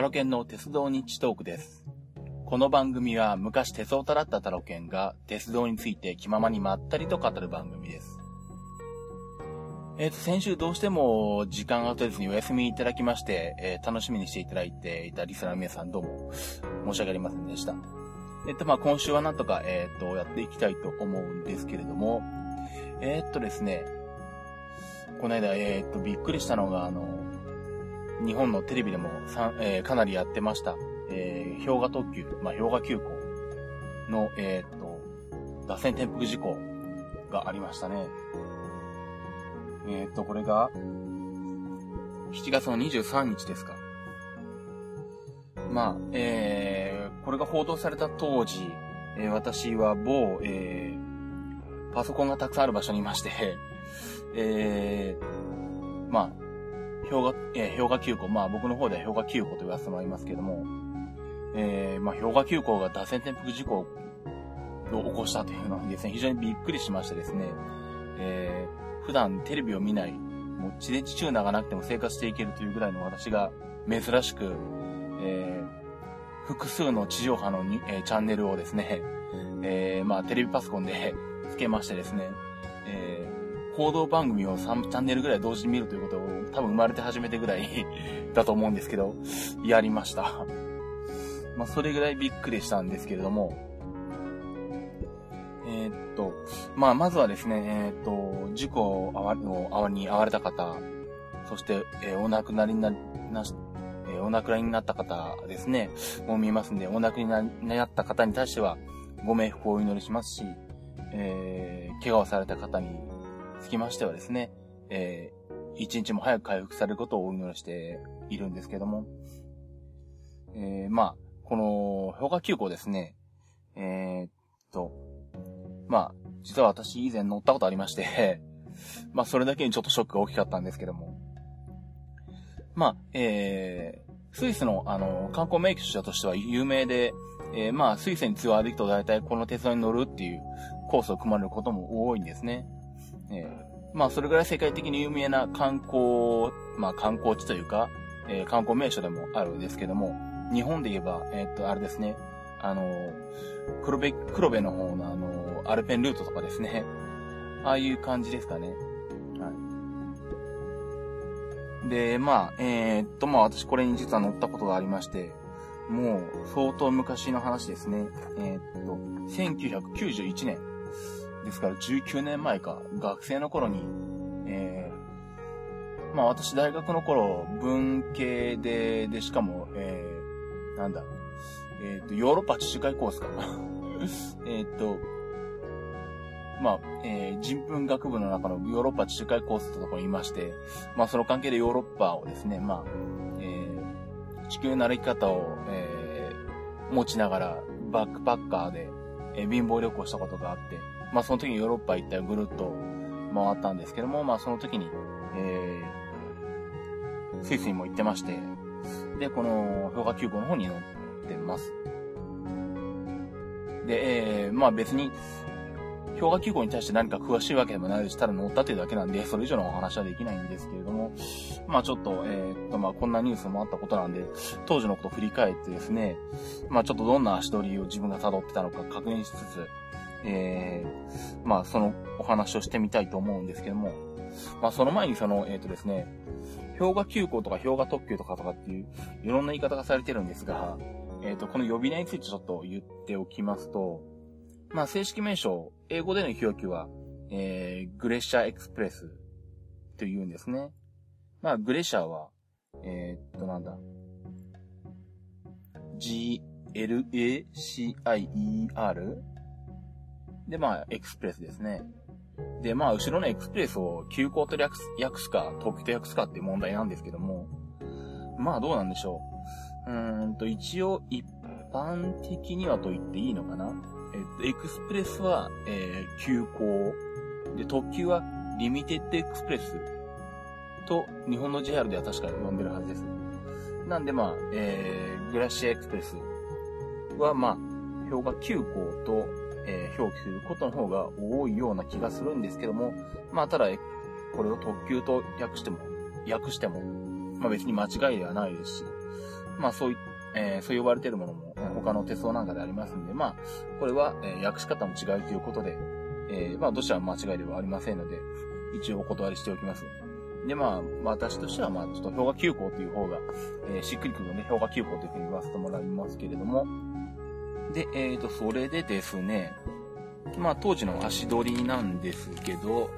タロケンの鉄道日トークです。この番組は昔鉄オタだったタロケンが鉄道について気ままにまったりと語る番組です。えっ、と、先週どうしても時間が取れずにお休みいただきまして、えー楽しみにしていただいていたリスナーの皆さんどうも申し訳ありませんでした。えっ、と、まあ、今週はなんとか、えっ、と、やっていきたいと思うんですけれども、えっ、とですね、この間、えっ、と、びっくりしたのが、あの、日本のテレビでもさ、えーかなりやってました。えー、氷河特急、まあ、氷河急行の、えっ、と、脱線転覆事故がありましたね。えっ、と、これが、7月の23日ですか。まあ、えー、これが報道された当時、えー私は某、えー、パソコンがたくさんある場所にいまして、えー、まあ、氷河、えー氷河急行、まあ僕の方では氷河急行と言わせてもらいますけども、えー、まあ氷河急行が脱線転覆事故を起こしたというのにですね、非常にびっくりしましてですね、えー、普段テレビを見ない、もう地デジチューナーがなくても生活していけるというぐらいの私が珍しく、えー、複数の地上波のに、えーチャンネルをですね、えー、まあテレビパソコンでつけましてですね、えー報道番組を3チャンネルぐらい同時に見るということを多分生まれて初めてぐらいだと思うんですけど、やりました。まあ、それぐらいびっくりしたんですけれども、えーっと、まあ、まずはですね、えーっと、事故をあわのあわに遭われた方、そして、えーお亡くなりにななし、えーお亡くなりになった方ですね、もう見えますんで、お亡くなりになった方に対しては、ご冥福をお祈りしますし、えー、怪我をされた方につきましてはですね、えー、一日も早く回復されることをお祈りしているんですけども、えー、まあ、この、氷河急行ですね、えー、っと、まあ、実は私以前乗ったことありまして、まあ、それだけにちょっとショックが大きかったんですけども、まあ、えー、スイスの、あの、観光名所としては有名で、えー、まあ、スイスにツアーで行くと大体この鉄道に乗るっていうコースを組まれることも多いんですね。えー、まあ、それぐらい世界的に有名な観光、まあ、観光地というか、えー観光名所でもあるんですけども、日本で言えば、えーっと、あれですね、あの、黒部、黒部の方のあの、アルペンルートとかですね、ああいう感じですかね。はい。で、まあ、えーっと、まあ、私これに実は乗ったことがありまして、もう、相当昔の話ですね。えーっと、1991年。ですから19年前か、学生の頃に、えー、まあ私大学の頃、文系で、で、しかも、えー、なんだ、えっ、と、ヨーロッパ地中海コースかな。えっと、まあ、えー人文学部の中のヨーロッパ地中海コースってところにいまして、まあその関係でヨーロッパをですね、まあ、えー地球の歩き方を、えー持ちながら、バックパッカーで、えー貧乏旅行したことがあって、まあその時にヨーロッパ一帯をぐるっと回ったんですけども、まあその時に、えー、スイスにも行ってまして、で、この氷河急行の方に乗ってます。で、えー、まあ別に、氷河急行に対して何か詳しいわけでもないです。ただ乗ったというだけなんで、それ以上のお話はできないんですけれども、まあちょっと、えーっと、まあこんなニュースもあったことなんで、当時のことを振り返ってですね、まあちょっとどんな足取りを自分が辿ってたのか確認しつつ、えー、まあそのお話をしてみたいと思うんですけども、まあその前にその、えーっとですね、氷河急行とか氷河特急とかとかっていう、いろんな言い方がされてるんですが、えっ、と、この呼び名についてちょっと言っておきますと、まあ正式名称、英語での表記は、えー、グレッシャーエクスプレスというんですね。まあグレッシャーは、えーっとなんだ、G-L-A-C-I-E-R で、まあ、エクスプレスですね。で、まあ、後ろのエクスプレスを急行と略す訳すか、特急と訳すかっていう問題なんですけども、まあ、どうなんでしょう。うーんと、一応、一般的にはと言っていいのかなえっと、エクスプレスは、えー、急行。で、特急は、リミテッドエクスプレス。と、日本の JR では確かに呼んでるはずです。なんで、まあ、えー、グラシアエクスプレスは、まあ、氷河急行と、えー表記することの方が多いような気がするんですけども、まあ、ただ、これを特急と訳しても、訳しても、まあ別に間違いではないですし、まあそうい、えー、そう呼ばれているものも他の鉄道なんかでありますんで、まあ、これは、えー、訳し方の違いということで、えー、まあ、どちらも間違いではありませんので、一応お断りしておきます。で、まあ、私としては、まあ、ちょっと氷河急行という方が、えー、しっくりくるので、氷河急行というふうに言わせてもらいますけれども、で、えっ、ー、と、それでですね、まあ、当時の足取りなんですけど、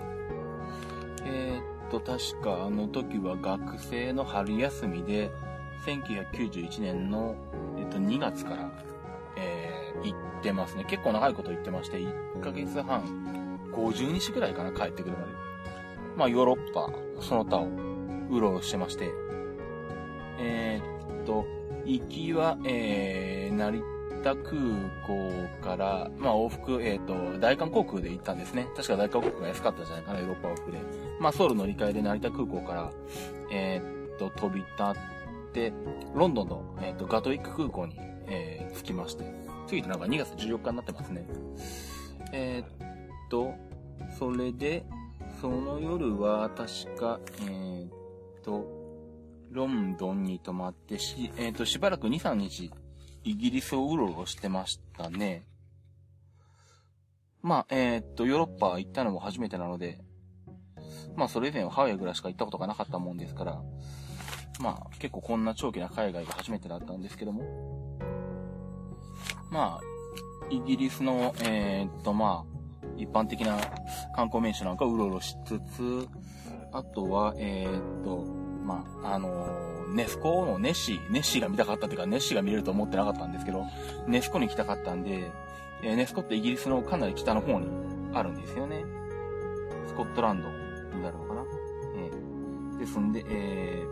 えっ、ー、と、確かあの時は学生の春休みで、1991年の、えっ、と、2月から、えー、行ってますね。結構長いこと行ってまして、1ヶ月半、50日くらいかな、帰ってくるまで。まあ、ヨーロッパ、その他を、うろうろしてまして、え、っと、行きは、えー、成田空港から、まあ往復、えっ、ー、と、大韓航空で行ったんですね。確か大韓航空が安かったじゃないかな、ヨーロッパ往復で。まあソウル乗り換えで成田空港から、えっ、ー、と、飛び立って、ロンドンの、えっ、ー、と、ガトウィック空港に、えー、着きまして。次てなんか2月14日になってますね。えっと、それで、その夜は確か、えっと、ロンドンに泊まってし、えっ、と、しばらく2、3日イギリスをうろうろしてましたね。まあ、えー、っと、ヨーロッパ行ったのも初めてなので、まあ、それ以前はハワイぐらいしか行ったことがなかったもんですから、まあ、結構こんな長期な海外が初めてだったんですけども、まあ、イギリスの、えー、っと、まあ、一般的な観光名所なんかうろうろしつつ、あとは、えー、っと、まあ、あのネスコのネッシー、ネッシーが見たかったっていうか、ネッシーが見れると思ってなかったんですけど、ネスコに来たかったんで、えー、ネスコってイギリスのかなり北の方にあるんですよね。スコットランドになるのかな。えー、ですんで、え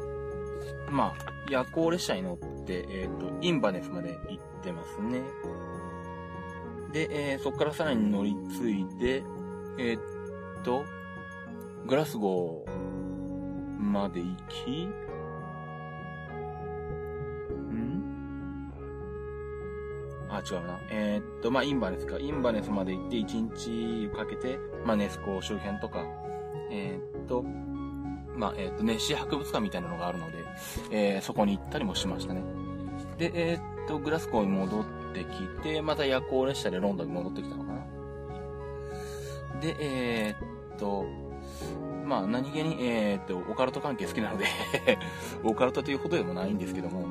ー、まあ、夜行列車に乗って、えっ、ー、と、インバネスまで行ってますね。で、えー、そこからさらに乗り継いで、えっと、グラスゴーまで行き、あ、違うな。えー、っと、まあ、インバネスか。インバネスまで行って1日かけて、まあ、ネスコ周辺とか、えー、っと、まあ、えー、っと、ネッシー博物館みたいなのがあるので、えー、そこに行ったりもしましたね。で、えー、っと、グラスコーに戻ってきて、また夜行列車でロンドンに戻ってきたのかな。で、えー、っと、まあ、何気に、えー、っと、オカルト関係好きなので オカルトというほどでもないんですけども、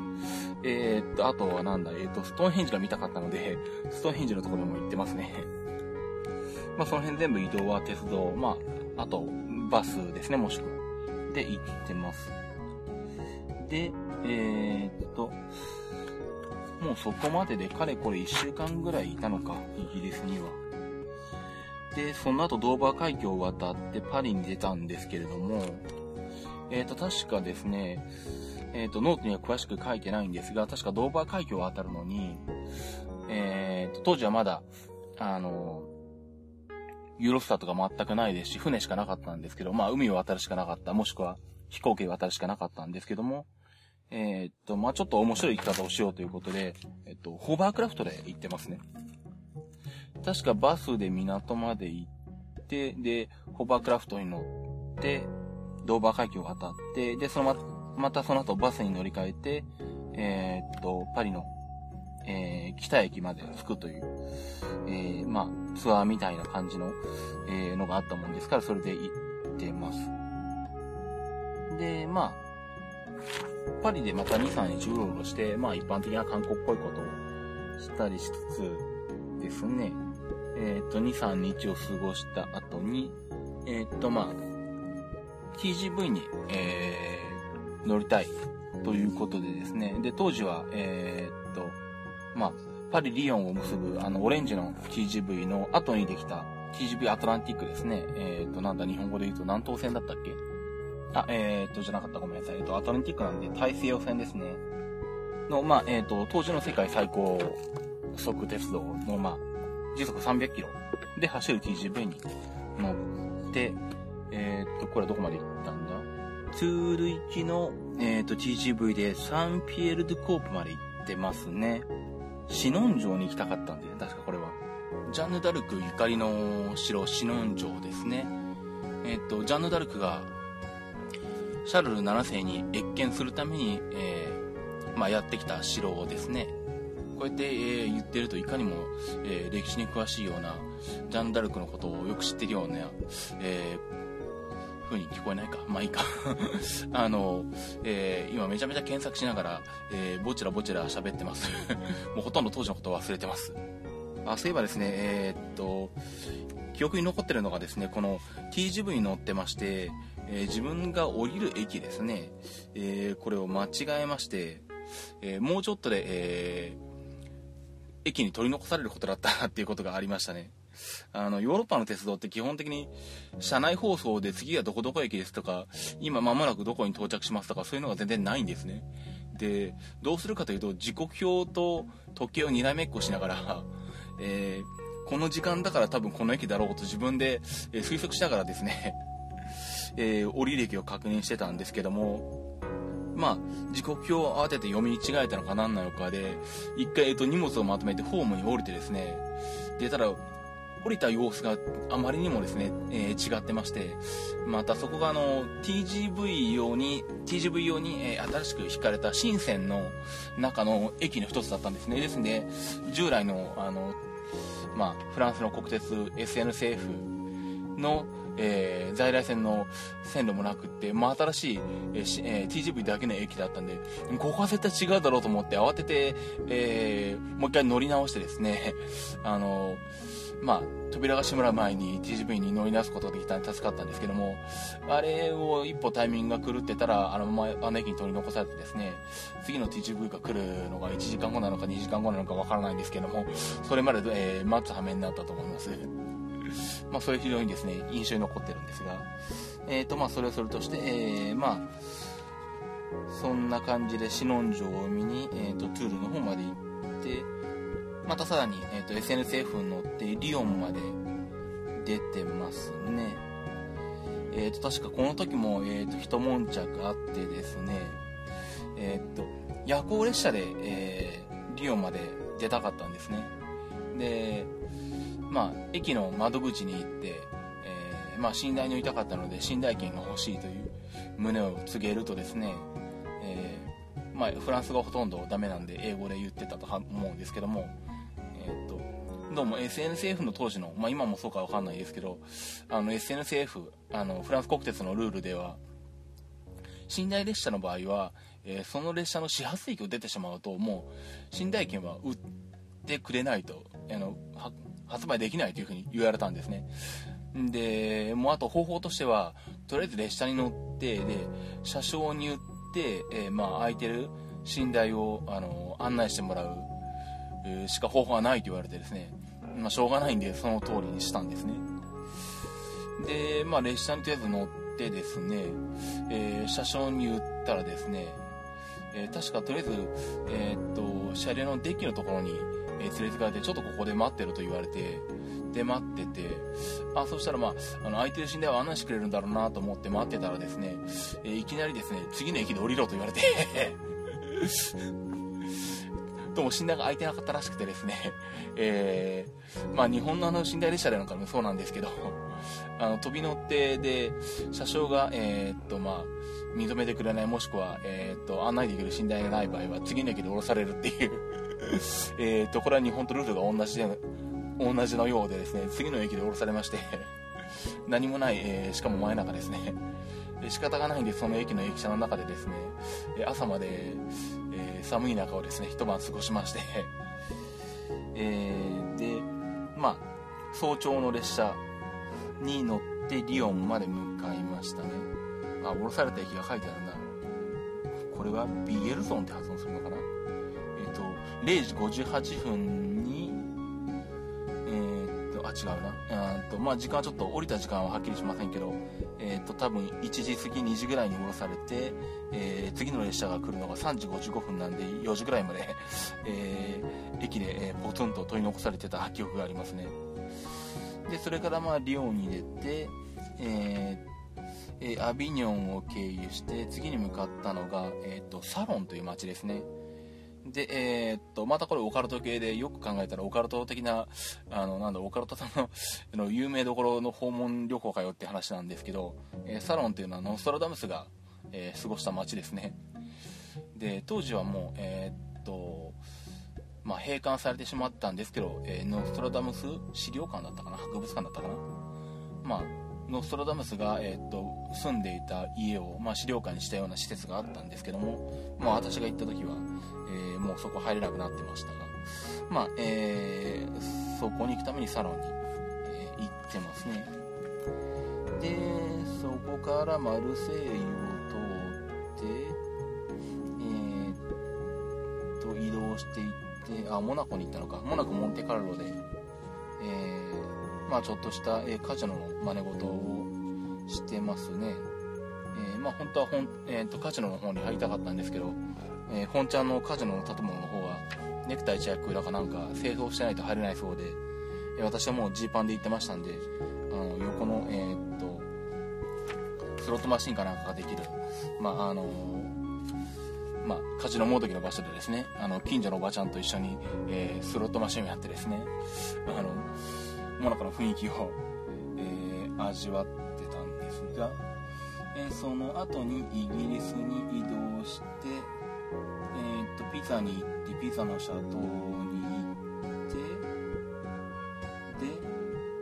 えー、っと、あとはなんだ、えー、っと、ストーンヘンジが見たかったので、ストーンヘンジのところにも行ってますね。まあ、その辺全部移動は鉄道、まあ、あと、バスですね、もしくは。で、行ってます。で、えー、っと、もうそこまででかれこれ1週間ぐらいいたのか、イギリスには。で、その後ドーバー海峡を渡ってパリに出たんですけれども、えっ、と、確かですね、えっ、ー、と、ノートには詳しく書いてないんですが、確かドーバー海峡を渡るのに、えっ、ー、と、当時はまだ、あの、ユーロスターとか全くないですし、船しかなかったんですけど、まあ、海を渡るしかなかった、もしくは飛行機を渡るしかなかったんですけども、えっ、と、まあ、ちょっと面白い生き方をしようということで、えっ、と、ホバークラフトで行ってますね。確かバスで港まで行って、で、ホバークラフトに乗って、ドーバー海峡を渡って、で、そのま、ままたその後バスに乗り換えて、えー、っと、パリの、えー、北駅まで着くという、えー、まあ、ツアーみたいな感じの、えー、のがあったもんですから、それで行ってます。で、まあ、パリでまた2、3日うろうろして、まあ一般的な観光っぽいことをしたりしつつですね、えっ、と、2、3日を過ごした後に、えっ、と、まあ、TGV に、え乗りたいということでですね。で、当時は、えー、っと、まあ、パリ・リヨンを結ぶ、あの、オレンジの TGV の後にできた TGV アトランティックですね。えー、っと、なんだ、日本語で言うと南東線だったっけ？あ、えー、っと、じゃなかった、ごめんなさい。えっと、アトランティックなんで、大西洋線ですね。の、まあ、えっと、当時の世界最高速鉄道の、まあ、時速300キロで走る TGV に乗って、えー、っと、これはどこまで行ったんツール行きの、え、ー、と、TGV でサンピエール・ドゥ・コープまで行ってますね。シノン城に行きたかったんで、確かこれは。ジャンヌ・ダルクゆかりの城、シノン城ですね。えっ、ー、と、ジャンヌ・ダルクが、シャルル7世に謁見するために、えー、まあ、やってきた城をですね、こうやって、えー、言ってるといかにも、えー、歴史に詳しいような、ジャンヌダルクのことをよく知ってるような、え、風に聞こえないか。まあいいか。あの、えー、今めちゃめちゃ検索しながら、えー、ぼちらぼちら喋ってます。もうほとんど当時のことを忘れてます。あ、そういえばですね、えー、っと、記憶に残ってるのがですね、この TGV に乗ってまして、えー、自分が降りる駅ですね、えー、これを間違えまして、えー、もうちょっとで、え駅に取り残されることだったなっていうことがありましたね。あの、ヨーロッパの鉄道って基本的に車内放送で次はどこどこ駅ですとか、今間もなくどこに到着しますとか、そういうのが全然ないんですね。で、どうするかというと、時刻表と時計をにらめっこしながら、えー、この時間だから多分この駅だろうと自分で、え推測しながらですね、えー、降りる駅を確認してたんですけども、まあ、時刻表を慌てて読み違えたのか何なのかで、一回、えっと、荷物をまとめてホームに降りてですね、で、ただ、降りた様子があまりにもですね、えー、違ってまして、またそこがあの、TGV 用に、TGV 用に、えー、新しく引かれた新線の中の駅の一つだったんですね。ですんで、従来の、あの、まあ、フランスの国鉄 SNCF の、えー、在来線の線路もなくって、まあ、新しい、えー、TGV だけの駅だったんで、ここは絶対違うだろうと思って慌てて、えー、もう一回乗り直してですね、あのまあ、扉が閉まる前に TGV に乗り出すことができたんで助かったんですけども、あれを一歩タイミングが狂ってたら、あのまま、あの駅に取り残されてですね、次の TGV が来るのが1時間後なのか2時間後なのかわからないんですけども、それまで、えー、待つ羽目になったと思います。まあ、それ非常にですね、印象に残ってるんですが、えっ、ー、と、まあ、それをそれとして、えー、まあ、そんな感じでシノン城を見に、えっ、ー、と、トゥールの方まで行って、またさらに、えっ、と、SNSF に乗ってリヨンまで出てますね。えっ、と、確かこの時も、えっ、と、一悶着あってですね、えっ、と、夜行列車で、えリヨンまで出たかったんですね。で、まあ、駅の窓口に行って、え、まあ、寝台に乗りたかったので、寝台券が欲しいという旨を告げるとですね、え、まあ、フランス語ほとんどダメなんで、英語で言ってたと思うんですけども、どうも SNCF の当時の、まあ、今もそうかわかんないですけど、あの SNCF、あの、フランス国鉄のルールでは、寝台列車の場合は、えー、その列車の始発駅を出てしまうと、もう、寝台券は売ってくれないと、あの、発売できないというふうに言われたんですね。で、もうあと方法としては、とりあえず列車に乗って、で、車掌に言って、えー、まあ空いてる寝台を、あの、案内してもらう、しか方法はないと言われてですね、まあしょうがないんで、その通りにしたんですね。で、まあ列車にとりあえず乗ってですね、えー、車掌に言ったらですね、え確かとりあえず、えっと、車両のデッキのところに、え、連れてかれて、ちょっとここで待ってると言われて、で、待ってて、あ、そしたらまあ、あの、空いてる寝台を案内してくれるんだろうなと思って待ってたらですね、え、いきなりですね、次の駅で降りろと言われてどうも寝台が空いてなかったらしくてですね、えー、まあ日本のあの寝台列車でなんかもそうなんですけど、あの、飛び乗ってで、車掌が、えー、っと、まあ、認めてくれない、もしくは、えー、っと、案内できる寝台がない場合は、次の駅で降ろされるっていう。えっと、これは日本とルールが同じで、同じのようでですね、次の駅で降ろされまして。何もない、えー、しかも真夜中ですね。仕方がないんで、その駅の駅舎の中でですね、朝まで、えー、寒い中をですね、一晩過ごしまして えー、で、まあ、早朝の列車に乗ってリヨンまで向かいましたね。あ、降ろされた駅が書いてあるな。これはビエルソンって発音するのかな？えっと0時58分、あ、違うな。うんと、まあ、時間はちょっと降りた時間ははっきりしませんけど、えー、っと、多分1時過ぎ、2時ぐらいに降ろされて、えー、次の列車が来るのが3時55分なんで、4時ぐらいまで、えー、駅で、え、ポツンと取り残されてた記憶がありますね。で、それからまあ、リオンに出て、え、アビニョンを経由して、次に向かったのが、えっ、と、サロンという街ですね。で、えー、っと、またこれオカルト系でよく考えたらオカルト的な、あの、なんだ、オカルトさんの有名どころの訪問旅行かよって話なんですけど、えー、サロンっていうのはノストラダムスが、えー、過ごした街ですね。で、当時はもう、え、っと、まあ、閉館されてしまったんですけど、えー、ノストラダムス資料館だったかな博物館だったかなまあ、ノストラダムスが、え、っと、住んでいた家を、まあ、資料館にしたような施設があったんですけども、まあ、私が行った時は、えー、もうそこ入れなくなってましたが、まあ、えー、そこに行くためにサロンに、えー、行ってますね。で、そこからマルセイユを通って、えー、と、移動していって、あ、モナコに行ったのか。モナコ、モンテカルロで、えー、まあちょっとした、えー、カジノの真似事をしてますね。えー、まあ本当は本、えーと、カジノの方に入りたかったんですけど、えー、本ちゃんのカジノの建物の方は、ネクタイ着だかなんか清掃してないと入れないそうで、えー、私はもうジーパンで行ってましたんで、あの、横の、えー、っと、スロットマシンかなんかができる、まあ、あのまあ、カジノモードキの場所でですね、あの、近所のおばちゃんと一緒に、えー、スロットマシンをやってですね、あの、モナコの雰囲気を、えー、味わってたんですが、えー、その後にイギリスに移動して、ピザに行って、ピザのシャトーに行って、で、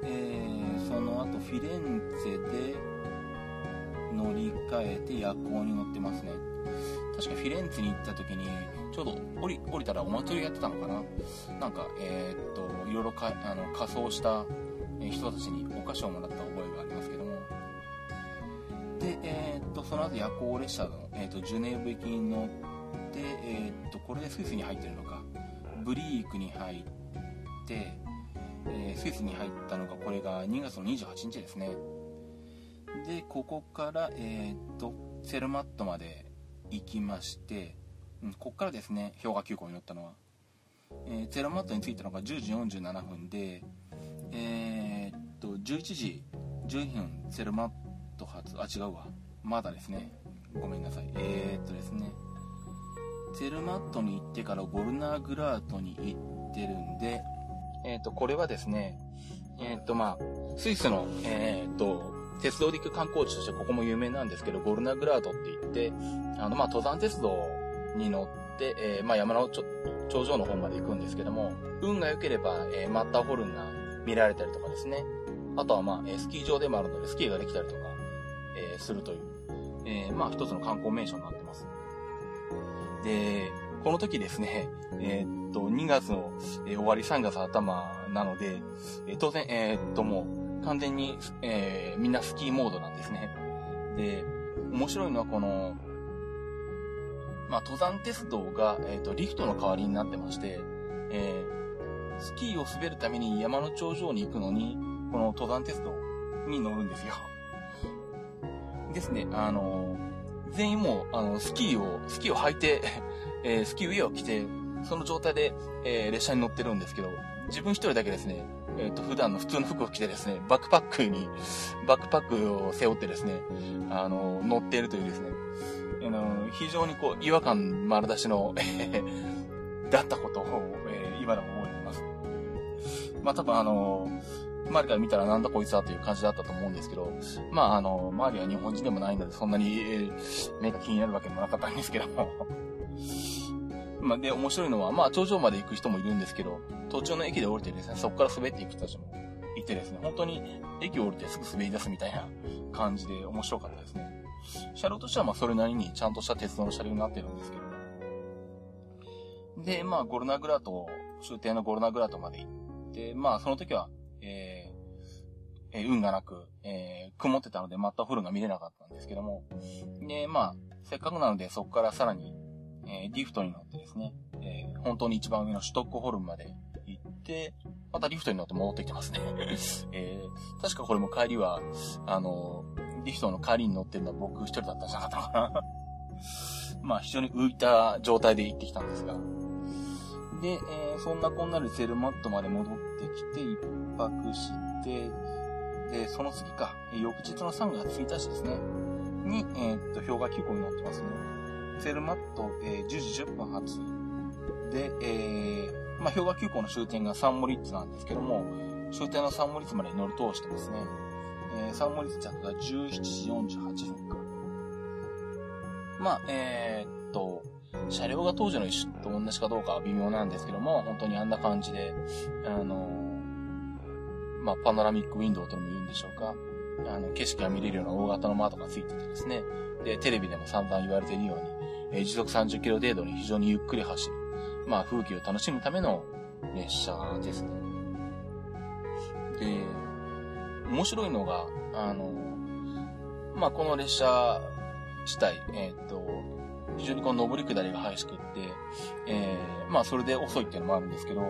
えー、その後フィレンツェで乗り換えて夜行に乗ってますね。確かフィレンツェに行った時に、ちょうど降り降りたらお祭りやってたのかななんか、えー、っと、いろいろかあの仮装した人たちにお菓子をもらった覚えがありますけども。で、えー、っと、その後夜行列車の、えー、っと、ジュネーブ駅に乗って、でえー、っと、これでスイスに入ってるのか。ブリークに入って、えスイスに入ったのが、これが2月の28日ですね。で、ここから、えっと、セルマットまで行きまして、うん、ここからですね、氷河急行に乗ったのは。えー、ゼロマットに着いたのが10時47分で、え、っと、11時11分、ゼロマット発、あ、違うわ。まだですね。ごめんなさい。え、っとですね、ゼルマットに行ってからゴルナーグラートに行ってるんで、えっと、これはですね、えっと、まあ、スイスの、えっと、鉄道で行く観光地としてここも有名なんですけど、ゴルナーグラードって言って、あの、まあ、登山鉄道に乗って、えー、まあ、山の頂上の方まで行くんですけども、運が良ければ、えー、マッターホルンが見られたりとかですね。あとは、まあ、スキー場でもあるので、スキーができたりとか、えー、するという、えー、まあ、一つの観光名所になって。で、この時ですね、えー、っと、2月の、えー、終わり3月頭なので、えー、当然、え、っと、もう、完全に、えー、みんなスキーモードなんですね。で、面白いのはこの、まあ、登山鉄道が、えっ、と、リフトの代わりになってまして、えー、スキーを滑るために山の頂上に行くのに、この登山鉄道に乗るんですよ。ですね、あの全員もう、あの、スキーを、スキーを履いて、えー、スキーウェアを着て、その状態で、えー、列車に乗ってるんですけど、自分一人だけですね、えっ、ー、と、普段の普通の服を着てですね、バックパックに、バックパックを背負ってですね、あの、乗っているというですね、あの、非常にこう、違和感丸出しの、え だったことを、え、今でも覚えています。まあ、多分あの、周りから見たらなんだこいつはという感じだったと思うんですけど、まあ、あの、周りは日本人でもないので、そんなに、えー、目が気になるわけでもなかったんですけども。まあ、で、面白いのは、まあ、頂上まで行く人もいるんですけど、途中の駅で降りてですね、そこから滑っていく人たちもいてですね、本当に駅を降りてすぐ滑り出すみたいな感じで面白かったですね。車両としてはまあそれなりにちゃんとした鉄道の車両になってるんですけど。で、まあゴルナグラト、終点のゴルナグラトまで行って、まあその時は、えー、運がなく、えー、曇ってたのでマッターフルが見れなかったんですけども、で、まあ、せっかくなのでそこからさらに、えー、リフトに乗ってですね、えー、本当に一番上のシュトックホルンまで行って、またリフトに乗って戻ってきてますね。えー、確かこれも帰りは、あの、リフトの帰りに乗ってるのは僕一人だったんじゃなかったのかな。まあ非常に浮いた状態で行ってきたんですが。で、えー、そんなこんなでセルマットまで戻ってきて、一泊して、で、その次か、翌日の3月1日ですね、に、えー、っと、氷河急行に乗ってますね。セルマット、えー、10時10分発で、えー、まあ、氷河急行の終点がサンモリッツなんですけども、終点のサンモリッツまで乗り通してますね。えー、サンモリッツ着が17時48分か。まあ、えー、っと、車両が当時の一種と同じかどうかは微妙なんですけども、本当にあんな感じで、あの、まあ、パノラミックウィンドウとも言うんでしょうか。あの、景色が見れるような大型の窓がついててですね。で、テレビでも散々言われているように、えー、時速30キロ程度に非常にゆっくり走る。まあ、風景を楽しむための列車ですね。で、面白いのが、あの、まあ、この列車自体、えー、っと、非常にこの上り下りが激しくって、えー、まあ、それで遅いっていうのもあるんですけど、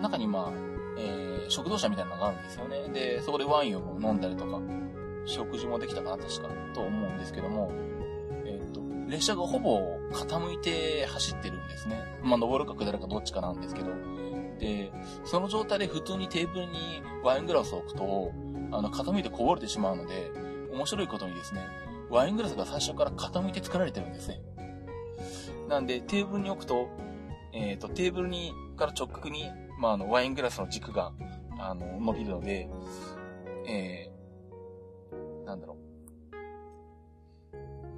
中にまあ、えー、食堂車みたいなのがあるんですよね。で、そこでワインを飲んだりとか、食事もできたかな、確か、と思うんですけども、えっ、と、列車がほぼ傾いて走ってるんですね。まあ、登るか下るかどっちかなんですけど。で、その状態で普通にテーブルにワイングラスを置くと、あの、傾いてこぼれてしまうので、面白いことにですね、ワイングラスが最初から傾いて作られてるんですね。なんで、テーブルに置くと、えっ、ー、と、テーブルに、から直角にまあ、あの、ワイングラスの軸が、あの、伸びるので、えー、なんだろう。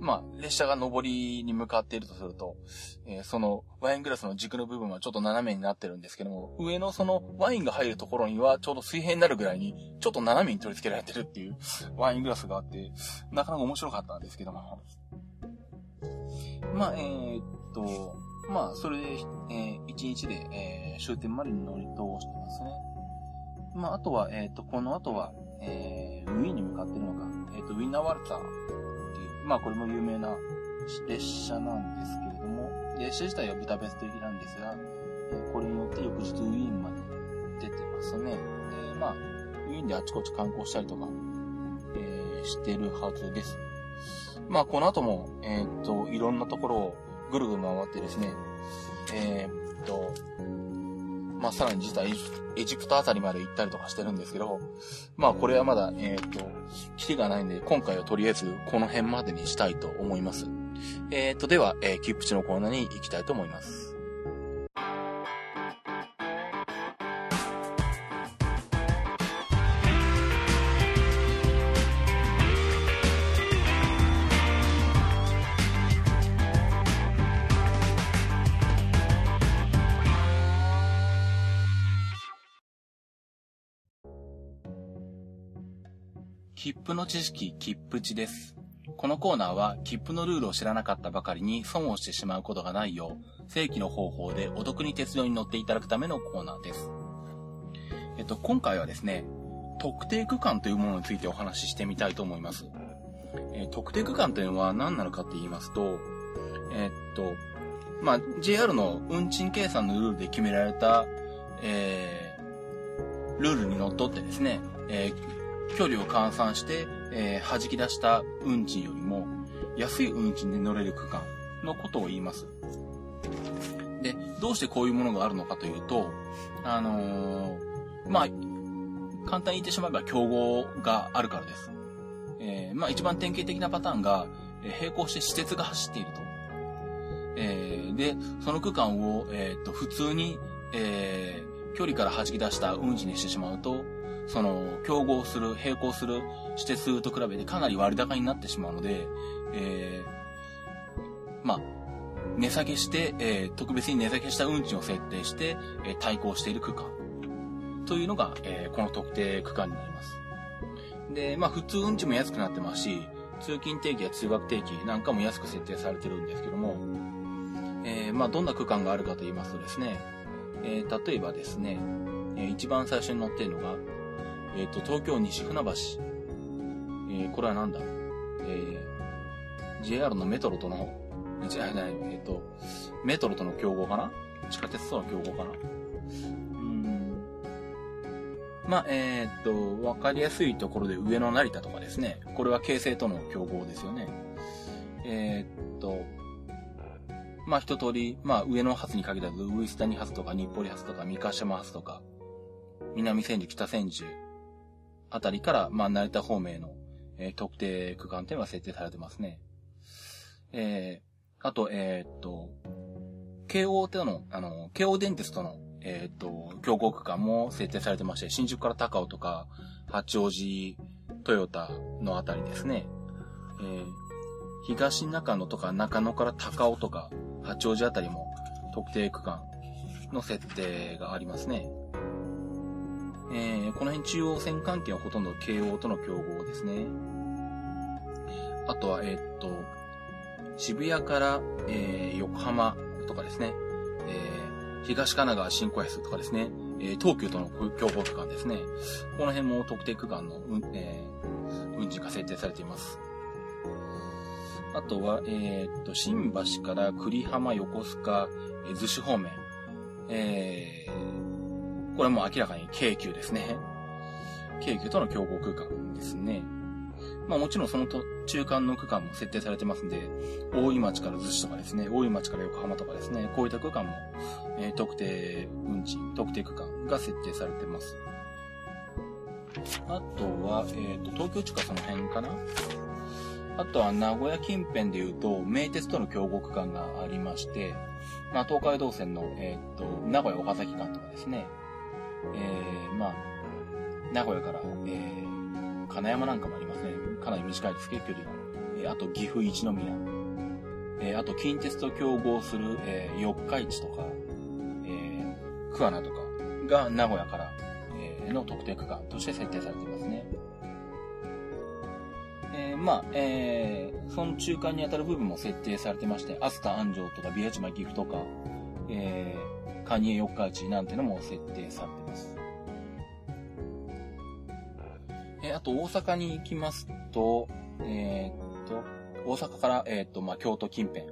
まあ、列車が上りに向かっているとすると、えー、その、ワイングラスの軸の部分はちょっと斜めになってるんですけども、上のその、ワインが入るところには、ちょうど水平になるぐらいに、ちょっと斜めに取り付けられてるっていう、ワイングラスがあって、なかなか面白かったんですけども。まあ、えー、っと、まあ、それで、えー、1日で、えー、終点まで乗り通してますね。まあ、あとは、えっ、と、この後は、えー、ウィーンに向かってるのか、えっ、と、ウィンナーワルター、まあ、これも有名な列車なんですけれども、列車自体はブダペスト行きなんですが、え、これによって翌日ウィーンまで出てますね。で、まあ、ウィーンであちこち観光したりとか、えー、してるはずです。まあ、この後も、えっ、と、いろんなところをぐるぐる回ってですね、えー、っと、まあ、さらに実はエジプトあたりまで行ったりとかしてるんですけど、まあ、これはまだ、えー、っと、キリがないんで、今回はとりあえずこの辺までにしたいと思います。えー、っと、では、えー、キップチのコーナーに行きたいと思います。の知識、切符値です。このコーナーは、切符のルールを知らなかったばかりに損をしてしまうことがないよう、正規の方法でお得に鉄道に乗っていただくためのコーナーです。えっと、今回はですね、特定区間というものについてお話ししてみたいと思います。えー、特定区間というのは何なのかって言いますと、えー、っと、まあ、JR の運賃計算のルールで決められた、えー、ルールにのっとってですね、えー、距離を換算して、えー、弾き出した運賃よりも安い運賃で乗れる区間のことを言います。で、どうしてこういうものがあるのかというと、あのー、まあ、簡単に言ってしまえば競合があるからです。えー、まあ一番典型的なパターンが、え並行して私鉄が走っていると。えー、で、その区間を、えっ、と、普通に、えー、距離から弾き出した運賃にしてしまうと、その、競合する、並行する指定と比べてかなり割高になってしまうので、えー、まあ、値下げして、えー、特別に値下げした運賃を設定して、えー、対抗している区間というのが、えー、この特定区間になります。で、まあ普通運賃も安くなってますし、通勤定期や通学定期なんかも安く設定されてるんですけども、えー、まあどんな区間があるかと言いますとですね、えー、例えばですね、えー、一番最初に乗っているのが、えっ、ー、と、東京西船橋。えー、これはなんだ？えー、JR のメトロとの、違うない、えっ、ー、と、メトロとの競合かな？地下鉄との競合かな？うん。まあ、えっ、と、わかりやすいところで上野成田とかですね。これは京成との競合ですよね。えっと、まあ一通り、まあ上野発に限らず、ウイスタニ発とか日暮里発とか三ヶ島発とか、南千住、北千住、あたりから、まあ、成田方面の、えー、特定区間っていうのが設定されてますね。えー、あと、えー、っと、京王との、あの、京王電鉄との、えー、っと、競合区間も設定されてまして、新宿から高尾とか、八王子、トヨタのあたりですね。えー、東中野とか中野から高尾とか八王子あたりも特定区間の設定がありますね。えー、この辺中央線関係はほとんど京王との競合ですね。あとは、えー、っと、渋谷から、えー、横浜とかですね、えー、東神奈川新小安とかですね、えー、東急との競合区間ですね。この辺も特定区間の、うんえー、運賃が設定されています。あとは、えー、っと、新橋から栗浜、横須賀、えー、逗子方面。えー、これも明らかに京急ですね。京急との競合区間ですね。まあもちろんその中間の区間も設定されてますんで、大井町から逗子とかですね、大井町から横浜とかですね、こういった区間も、えー、特定運賃、特定区間が設定されてます。あとは、えっ、ー、と、東京地下その辺かな？あとは名古屋近辺で言うと、名鉄との競合区間がありまして、まあ、東海道線の、えっ、ー、と、名古屋岡崎間とかですね、えー、まあ、名古屋から、えー、金山なんかもありますね。かなり短いですけど、距離が。えー、あと、岐阜一宮。えー、あと、近鉄と競合する、えー、四日市とか、えー、桑名とかが名古屋から、えー、の特定区間として設定されていますね。えー、まあ、えー、その中間にあたる部分も設定されてまして、アスタ安城とか、ビアチマ岐阜とか、えー、カニエ四日市なんてのも設定されてます。え、あと大阪に行きますと、えー、っと、大阪から、えー、っと、まあ、京都近辺。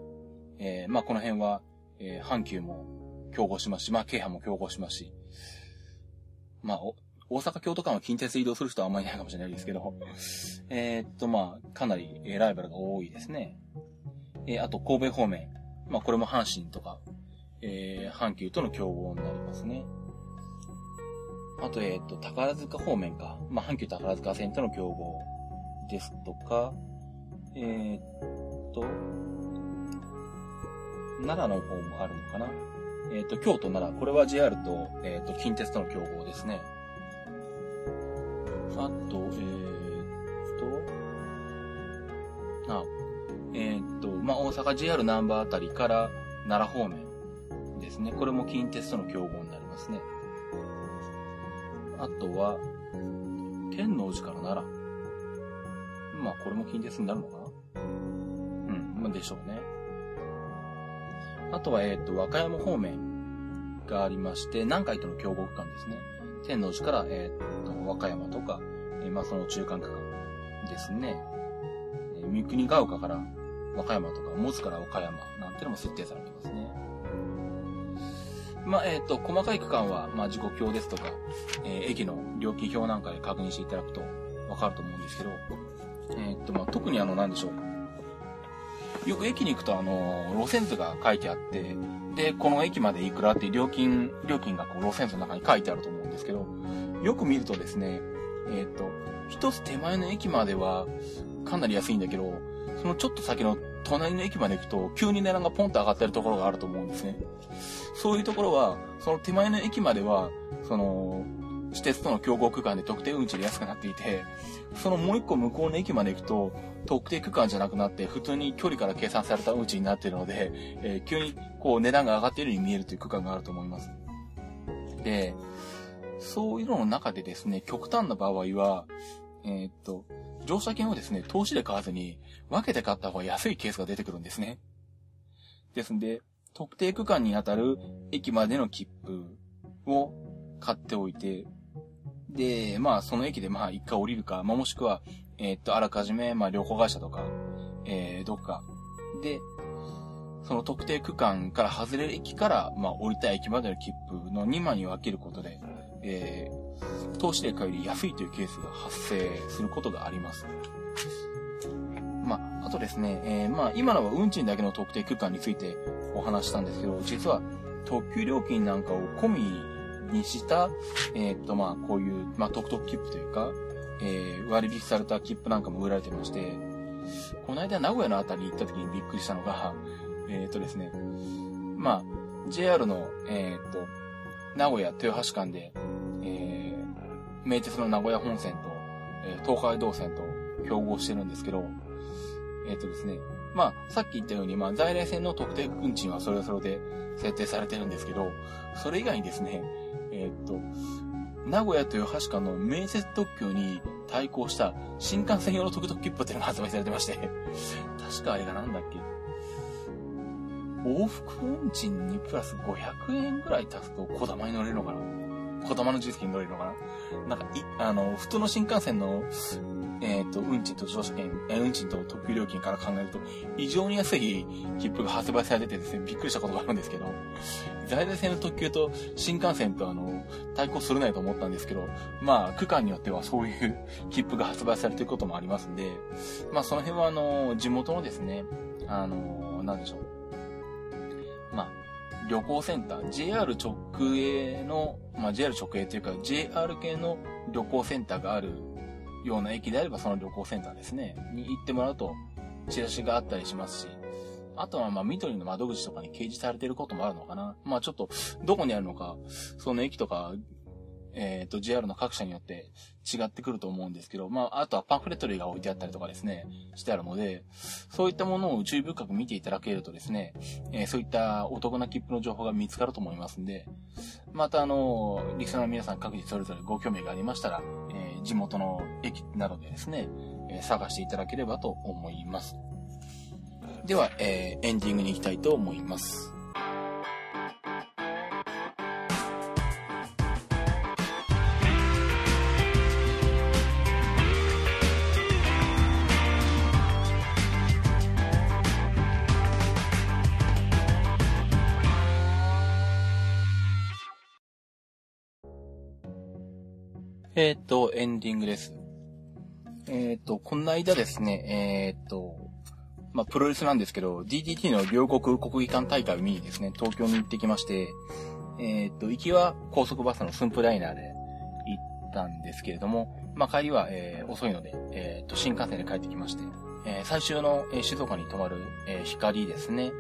えー、まあ、この辺は、え、阪急も競合しますし、まあ、京阪も競合しますし、まあ、大阪京都間は近鉄移動する人はあんまりいないかもしれないですけど、え、っと、まあ、かなりえライバルが多いですね。え、あと神戸方面。まあ、これも阪神とか、えー、阪急との競合になりますね。あと、えっ、と、宝塚方面か。まあ、阪急宝塚線との競合ですとか、えっ、と、奈良の方もあるのかな。えっ、と、京都奈良。これは JR と、えっ、と、近鉄との競合ですね。あと、えー、っと、あ、え、っと、まあ、大阪 JR ナンバーあたりから奈良方面ですね。これも近鉄との競合になりますね。あとは、天王寺から奈良。まあ、これも近鉄になるのかな？うん、まあ、でしょうね。あとは、えっ、と、和歌山方面がありまして、南海との競合区間ですね。天王寺から、えっ、と、和歌山とか、えまあ、その中間区間ですね。え三国ヶ丘から和歌山とか、モ津から和歌山なんてのも設定されてますね。まあ、えっ、ー、と、細かい区間は、まあ、時刻表ですとか、えー、駅の料金表なんかで確認していただくとわかると思うんですけど、えっ、ー、と、まあ、特にあの、なんでしょう。よく駅に行くと、あの、路線図が書いてあって、で、この駅までいくらって料金、料金がこう路線図の中に書いてあると思うんですけど、よく見るとですね、えっ、と、一つ手前の駅まではかなり安いんだけど、そのちょっと先の隣の駅まで行くと、急に値段がポンと上がってるところがあると思うんですね。そういうところは、その手前の駅までは、その、私鉄との競合区間で特定運賃で安くなっていて、そのもう一個向こうの駅まで行くと、特定区間じゃなくなって、普通に距離から計算された運賃になっているので、えー、急にこう値段が上がっているように見えるという区間があると思います。で、そういうのの中でですね、極端な場合は、えー、っと、乗車券をですね、投資で買わずに、分けて買った方が安いケースが出てくるんですね。ですんで、特定区間にあたる駅までの切符を買っておいて、で、まあ、その駅でまあ、一回降りるか、まあ、もしくは、えー、っと、あらかじめ、まあ、旅行会社とか、えー、どっかで、その特定区間から外れる駅から、まあ、降りたい駅までの切符の2枚に分けることで、えー、投資税より安いというケースが発生することがあります。まあ、あとですね、えー、まあ、今のは運賃だけの特定区間についてお話したんですけど、実は特急料金なんかを込みにした、えー、っと、まあ、こういう、まあ、特特切符というか、えー、割引された切符なんかも売られてまして、この間名古屋のあたり行った時にびっくりしたのが、えー、っとですね、まあ、JR の、えー、っと、名古屋豊橋間で、えー、名鉄の名古屋本線と、えー、東海道線と競合してるんですけど、えっ、とですね、まあ、さっき言ったように、まあ、在来線の特定運賃はそれはそれで設定されてるんですけど、それ以外にですね、えっ、と、名古屋と豊橋間の面接特急に対抗した新幹線用の特特切符っていうのが発売されてまして、確かあれがなんだっけ、往復運賃にプラス500円ぐらい足すと小玉に乗れるのかな。小玉の重機に乗れるのかな？なんか、い、あの、普通の新幹線の、えっ、ー、と、運賃と乗車券、え運賃と特急料金から考えると、異常に安い切符が発売されててですね、びっくりしたことがあるんですけど、在来線の特急と新幹線とあの、対抗するないと思ったんですけど、まあ、区間によってはそういう切符が発売されてることもありますんで、まあ、その辺はあの、地元のですね、あの、なんでしょう。旅行センター、JR 直営の、まあ、JR 直営というか、JR 系の旅行センターがあるような駅であれば、その旅行センターですね、に行ってもらうと、チラシがあったりしますし、あとは、ま、緑の窓口とかに掲示されてることもあるのかな。まあ、ちょっと、どこにあるのか、その駅とか、えっ、ー、と、JR の各社によって違ってくると思うんですけど、まあ、あとはパンフレット類が置いてあったりとかですね、してあるので、そういったものを注意深く見ていただけるとですね、えー、そういったお得な切符の情報が見つかると思いますんで、またあの、リスナーの皆さん各自それぞれご興味がありましたら、えー、地元の駅などでですね、え探していただければと思います。では、えエンディングに行きたいと思います。えっ、ー、と、エンディングです。えっ、ー、と、この間ですね、えっ、ー、と、まあ、プロレスなんですけど、DDT の両国国技館大会を見にですね、東京に行ってきまして、えっ、と、行きは高速バスのスンプライナーで行ったんですけれども、まあ、帰りは、え遅いので、えっ、と、新幹線で帰ってきまして、え最終の、え静岡に泊まる、え光ですね、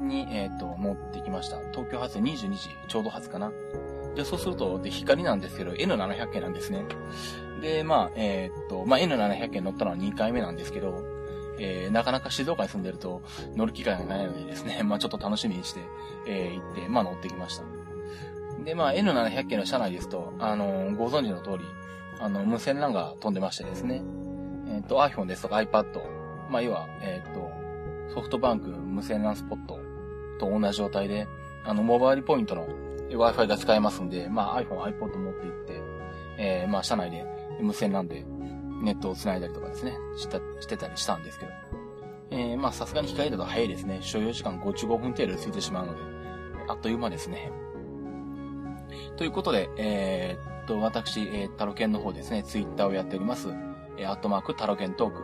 に、えっ、と、乗ってきました。東京発22時、ちょうど発かな。で、そうすると、で、光なんですけど、N700 系なんですね。で、まあ、えー、っと、まあ、N700 系乗ったのは2回目なんですけど、えー、なかなか静岡に住んでると乗る機会がないのでですね、まあ、ちょっと楽しみにして、えー、行って、まあ、乗ってきました。で、まあ、N700 系の車内ですと、あのー、ご存知の通り、あの、無線 LAN が飛んでましてですね、えっ、と、iPhone ですとか iPad、まあ、要は、えっ、と、ソフトバンク無線 LAN スポットと同じ状態で、あの、モバイルポイントの Wi-Fi が使えますんで、まあ iPhone、iPod 持って行って、えー、まあ車内で無線なんでネットを繋いだりとかですね、した、してたりしたんですけど。えー、まあさすがに光だと早いですね。所要時間55分程度でついてしまうので、あっという間ですね。ということで、えー、っと、私、えー、タロケンの方ですね、ツイッターをやっております。えー、アットマークタロケントーク。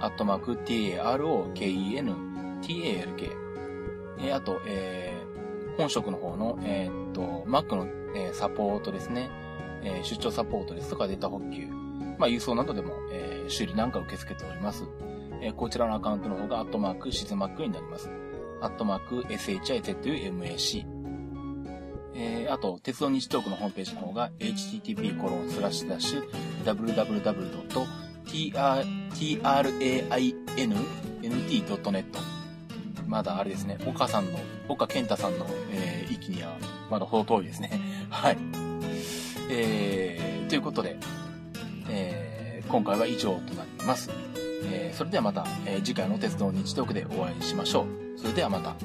アットマーク TAROKEN TALK。えー、あと、えー、本職の方の、えー、と、Mac の、え、サポートですね。え、出張サポートですとかデータ補給、まあ、輸送などでも、え、修理なんか受け付けております。え、こちらのアカウントの方が、アットマーク、シズマックになります。アットマーク、SHIZUMAC。えー、あと、鉄道日トークのホームページの方が、http コロンスラッシュダッシュ www.trainnt.net まだあれですね、岡さんの、岡健太さんの、えー、域にはまだ程遠いですね。はい。えー、ということで、えー、今回は以上となります。えー、それではまた、えー、次回の鉄道日トークでお会いしましょう。それではまた。